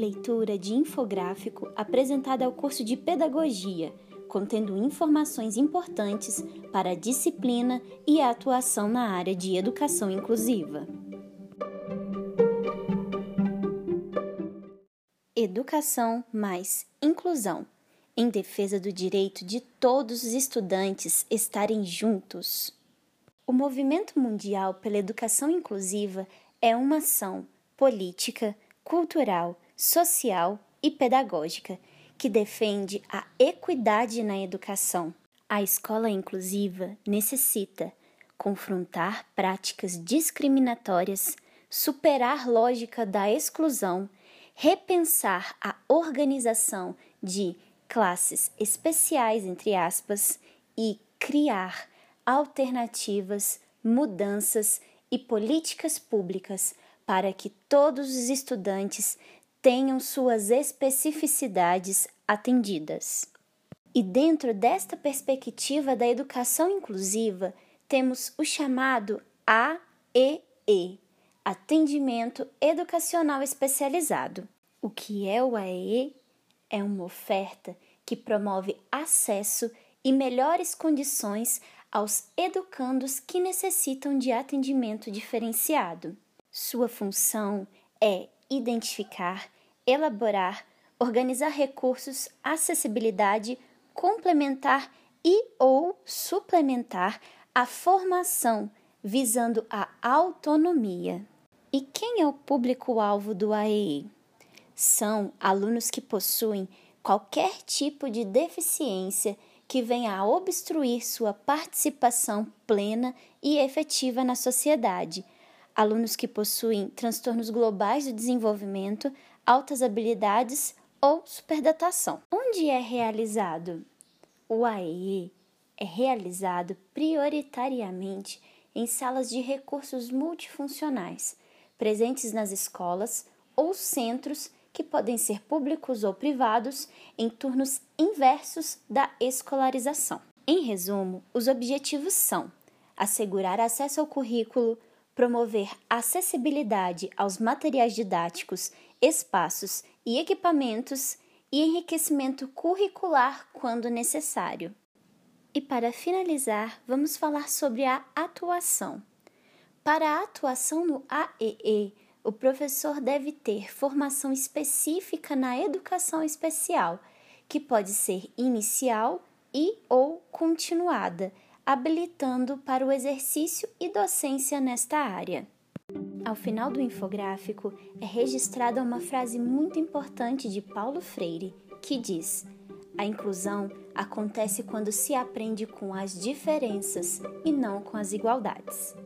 Leitura de infográfico apresentada ao curso de Pedagogia, contendo informações importantes para a disciplina e a atuação na área de educação inclusiva. Educação mais inclusão, em defesa do direito de todos os estudantes estarem juntos. O Movimento Mundial pela Educação Inclusiva é uma ação política, cultural, social e pedagógica que defende a equidade na educação. A escola inclusiva necessita confrontar práticas discriminatórias, superar lógica da exclusão, repensar a organização de classes especiais entre aspas e criar alternativas, mudanças e políticas públicas para que todos os estudantes tenham suas especificidades atendidas. E dentro desta perspectiva da educação inclusiva, temos o chamado AEE, Atendimento Educacional Especializado. O que é o AEE? É uma oferta que promove acesso e melhores condições aos educandos que necessitam de atendimento diferenciado. Sua função é identificar, elaborar, organizar recursos, acessibilidade, complementar e ou suplementar a formação visando a autonomia. E quem é o público-alvo do AEE? São alunos que possuem qualquer tipo de deficiência que venha a obstruir sua participação plena e efetiva na sociedade alunos que possuem transtornos globais do desenvolvimento, altas habilidades ou superdatação. Onde é realizado? O AEE é realizado prioritariamente em salas de recursos multifuncionais, presentes nas escolas ou centros que podem ser públicos ou privados em turnos inversos da escolarização. Em resumo, os objetivos são assegurar acesso ao currículo, promover acessibilidade aos materiais didáticos, espaços e equipamentos e enriquecimento curricular quando necessário. E para finalizar, vamos falar sobre a atuação. Para a atuação no AEE, o professor deve ter formação específica na educação especial, que pode ser inicial e ou continuada habilitando para o exercício e docência nesta área. Ao final do infográfico é registrada uma frase muito importante de Paulo Freire, que diz: A inclusão acontece quando se aprende com as diferenças e não com as igualdades.